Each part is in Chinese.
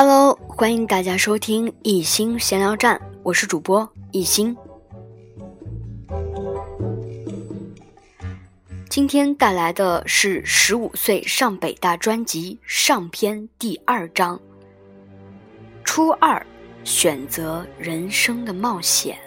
Hello，欢迎大家收听一心闲聊站，我是主播一心。今天带来的是十五岁上北大专辑上篇第二章。初二，选择人生的冒险。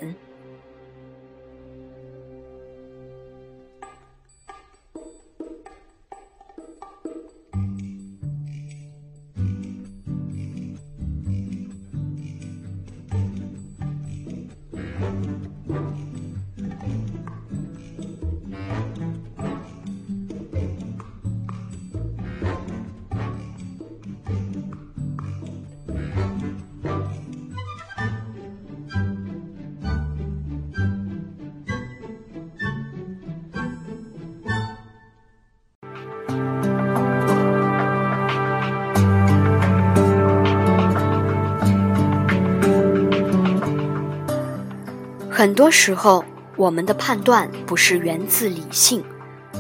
很多时候，我们的判断不是源自理性，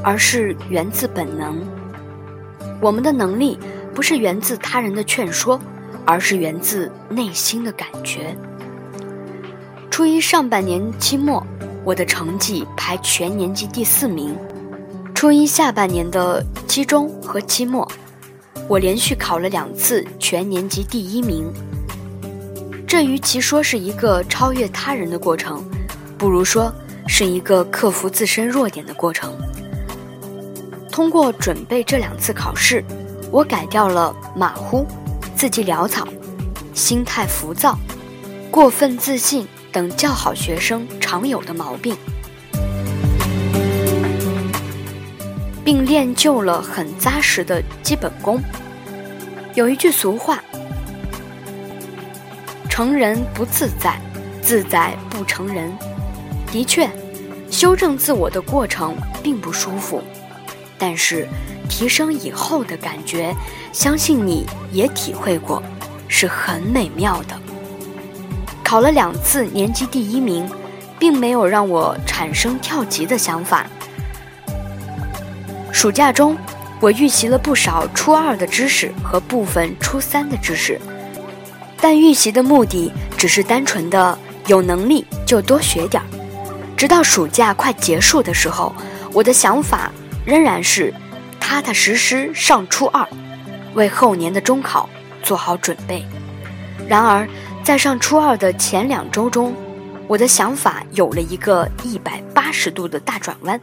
而是源自本能；我们的能力不是源自他人的劝说，而是源自内心的感觉。初一上半年期末，我的成绩排全年级第四名；初一下半年的期中和期末，我连续考了两次全年级第一名。这与其说是一个超越他人的过程，不如说是一个克服自身弱点的过程。通过准备这两次考试，我改掉了马虎、字迹潦草、心态浮躁、过分自信等较好学生常有的毛病，并练就了很扎实的基本功。有一句俗话。成人不自在，自在不成人。的确，修正自我的过程并不舒服，但是提升以后的感觉，相信你也体会过，是很美妙的。考了两次年级第一名，并没有让我产生跳级的想法。暑假中，我预习了不少初二的知识和部分初三的知识。但预习的目的只是单纯的有能力就多学点儿。直到暑假快结束的时候，我的想法仍然是踏踏实实上初二，为后年的中考做好准备。然而，在上初二的前两周中，我的想法有了一个一百八十度的大转弯。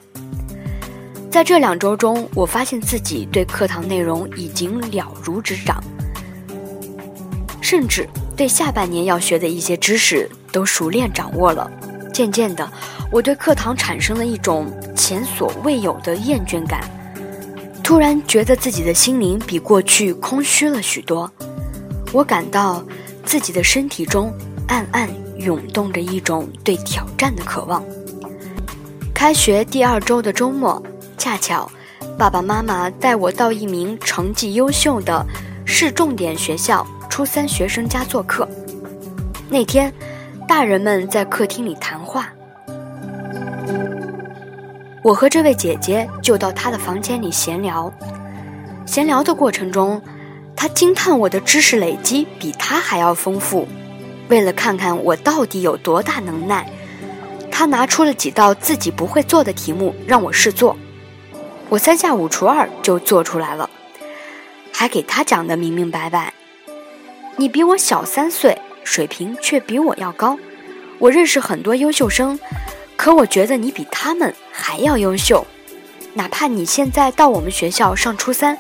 在这两周中，我发现自己对课堂内容已经了如指掌。甚至对下半年要学的一些知识都熟练掌握了。渐渐的，我对课堂产生了一种前所未有的厌倦感，突然觉得自己的心灵比过去空虚了许多。我感到自己的身体中暗暗涌动着一种对挑战的渴望。开学第二周的周末，恰巧爸爸妈妈带我到一名成绩优秀的市重点学校。初三学生家做客，那天，大人们在客厅里谈我和这位姐姐就到她的房间里闲聊。闲聊的过程中，她惊叹我的知识累积比她还要丰富。为了看看我到底有多大能耐，她拿出了几道自己不会做的题目让我试做。我三下五除二就做出来了，还给她讲得明明白白。你比我小三岁，水平却比我要高。我认识很多优秀生，可我觉得你比他们还要优秀。哪怕你现在到我们学校上初三，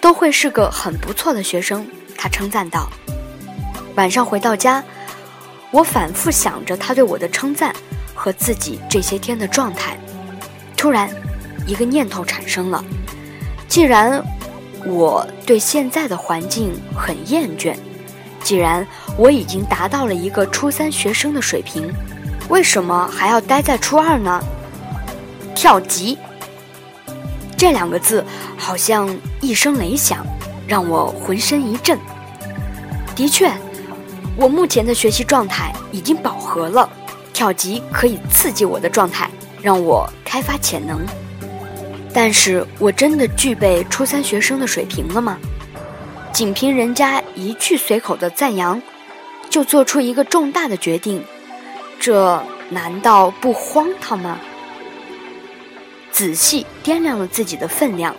都会是个很不错的学生。他称赞道。晚上回到家，我反复想着他对我的称赞和自己这些天的状态。突然，一个念头产生了：既然……我对现在的环境很厌倦。既然我已经达到了一个初三学生的水平，为什么还要待在初二呢？跳级这两个字好像一声雷响，让我浑身一震。的确，我目前的学习状态已经饱和了，跳级可以刺激我的状态，让我开发潜能。但是我真的具备初三学生的水平了吗？仅凭人家一句随口的赞扬，就做出一个重大的决定，这难道不荒唐吗？仔细掂量了自己的分量，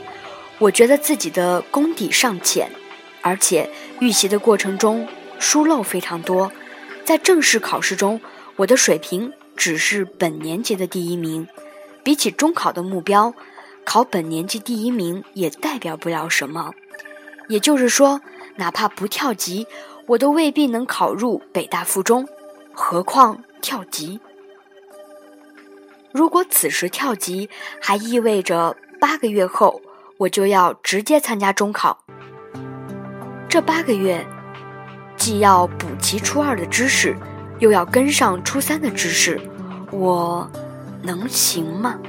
我觉得自己的功底尚浅，而且预习的过程中疏漏非常多，在正式考试中，我的水平只是本年级的第一名，比起中考的目标，考本年级第一名也代表不了什么。也就是说，哪怕不跳级，我都未必能考入北大附中，何况跳级。如果此时跳级，还意味着八个月后我就要直接参加中考。这八个月，既要补齐初二的知识，又要跟上初三的知识，我能行吗？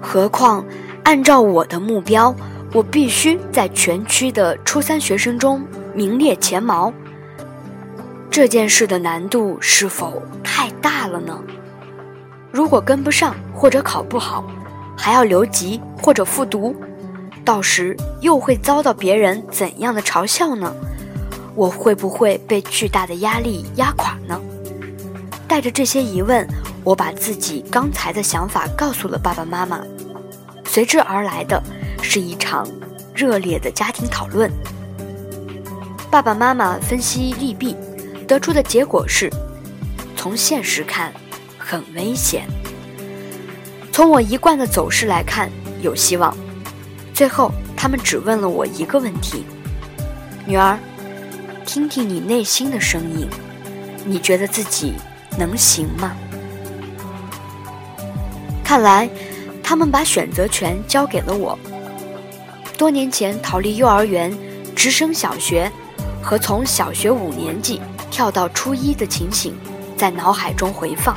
何况，按照我的目标。我必须在全区的初三学生中名列前茅。这件事的难度是否太大了呢？如果跟不上或者考不好，还要留级或者复读，到时又会遭到别人怎样的嘲笑呢？我会不会被巨大的压力压垮呢？带着这些疑问，我把自己刚才的想法告诉了爸爸妈妈，随之而来的。是一场热烈的家庭讨论，爸爸妈妈分析利弊，得出的结果是：从现实看，很危险；从我一贯的走势来看，有希望。最后，他们只问了我一个问题：“女儿，听听你内心的声音，你觉得自己能行吗？”看来，他们把选择权交给了我。多年前逃离幼儿园，直升小学，和从小学五年级跳到初一的情形，在脑海中回放。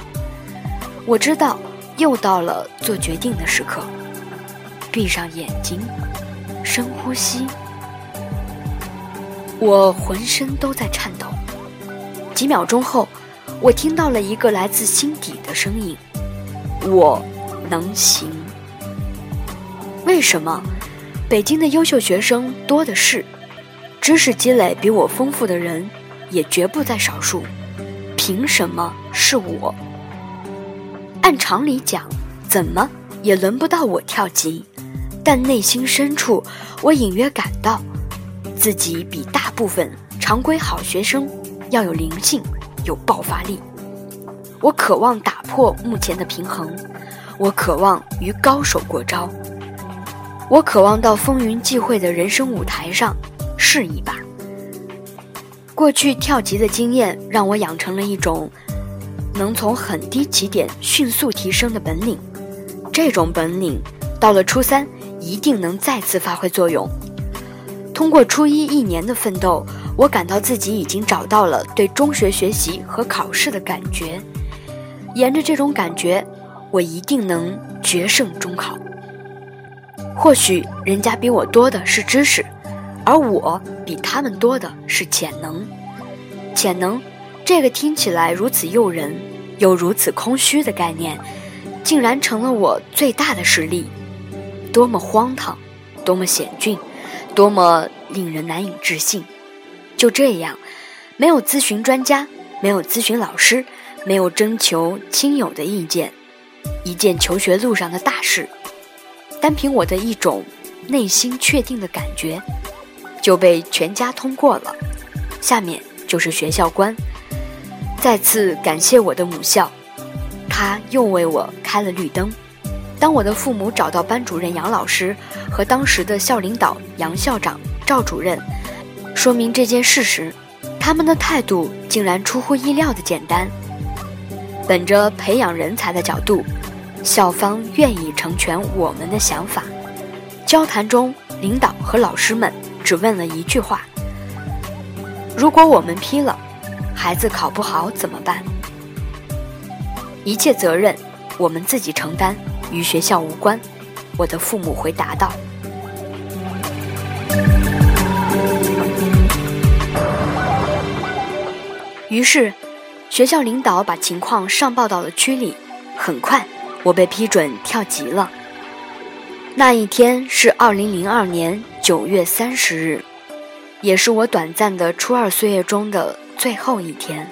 我知道，又到了做决定的时刻。闭上眼睛，深呼吸。我浑身都在颤抖。几秒钟后，我听到了一个来自心底的声音：“我能行。”为什么？北京的优秀学生多的是，知识积累比我丰富的人也绝不在少数。凭什么是我？按常理讲，怎么也轮不到我跳级。但内心深处，我隐约感到，自己比大部分常规好学生要有灵性，有爆发力。我渴望打破目前的平衡，我渴望与高手过招。我渴望到风云际会的人生舞台上试一把。过去跳级的经验让我养成了一种能从很低起点迅速提升的本领，这种本领到了初三一定能再次发挥作用。通过初一一年的奋斗，我感到自己已经找到了对中学学习和考试的感觉，沿着这种感觉，我一定能决胜中考。或许人家比我多的是知识，而我比他们多的是潜能。潜能，这个听起来如此诱人，又如此空虚的概念，竟然成了我最大的实力。多么荒唐，多么险峻，多么令人难以置信！就这样，没有咨询专家，没有咨询老师，没有征求亲友的意见，一件求学路上的大事。单凭我的一种内心确定的感觉，就被全家通过了。下面就是学校官，再次感谢我的母校，他又为我开了绿灯。当我的父母找到班主任杨老师和当时的校领导杨校长、赵主任，说明这件事时，他们的态度竟然出乎意料的简单。本着培养人才的角度。校方愿意成全我们的想法。交谈中，领导和老师们只问了一句话：“如果我们批了，孩子考不好怎么办？”一切责任我们自己承担，与学校无关。我的父母回答道。于是，学校领导把情况上报到了区里，很快。我被批准跳级了。那一天是二零零二年九月三十日，也是我短暂的初二岁月中的最后一天。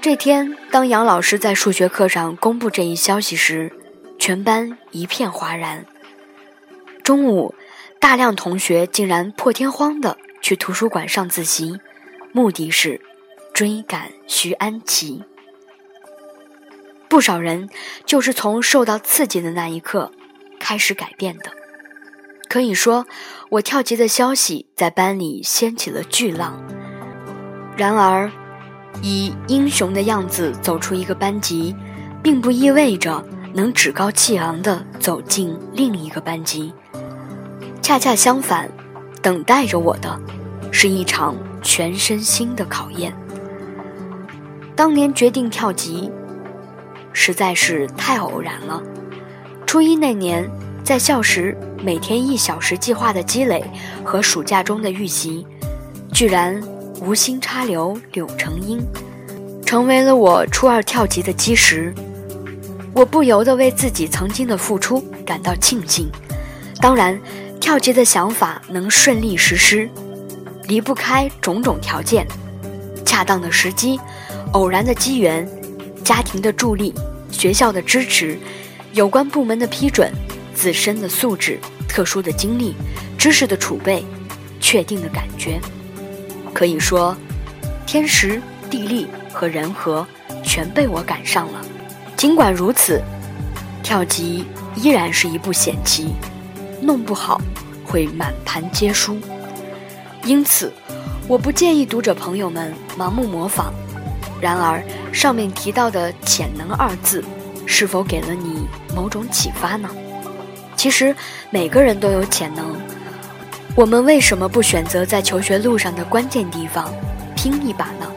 这天，当杨老师在数学课上公布这一消息时，全班一片哗然。中午，大量同学竟然破天荒的去图书馆上自习，目的是追赶徐安琪。不少人就是从受到刺激的那一刻。开始改变的，可以说，我跳级的消息在班里掀起了巨浪。然而，以英雄的样子走出一个班级，并不意味着能趾高气昂地走进另一个班级。恰恰相反，等待着我的，是一场全身心的考验。当年决定跳级，实在是太偶然了。初一那年，在校时每天一小时计划的积累和暑假中的预习，居然无心插柳柳成荫，成为了我初二跳级的基石。我不由得为自己曾经的付出感到庆幸。当然，跳级的想法能顺利实施，离不开种种条件：恰当的时机、偶然的机缘、家庭的助力、学校的支持。有关部门的批准，自身的素质、特殊的经历、知识的储备、确定的感觉，可以说，天时、地利和人和全被我赶上了。尽管如此，跳级依然是一步险棋，弄不好会满盘皆输。因此，我不建议读者朋友们盲目模仿。然而，上面提到的“潜能”二字。是否给了你某种启发呢？其实每个人都有潜能，我们为什么不选择在求学路上的关键地方拼一把呢？